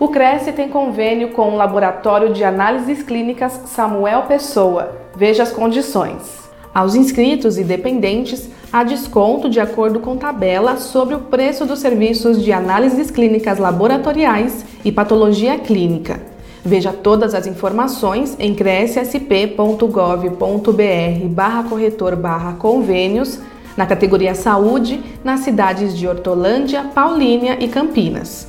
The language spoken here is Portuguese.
O Cresce tem convênio com o Laboratório de Análises Clínicas Samuel Pessoa. Veja as condições. Aos inscritos e dependentes, há desconto de acordo com tabela sobre o preço dos serviços de análises clínicas laboratoriais e patologia clínica. Veja todas as informações em crescsp.gov.br barra corretor barra convênios na categoria Saúde, nas cidades de Hortolândia, Paulínia e Campinas.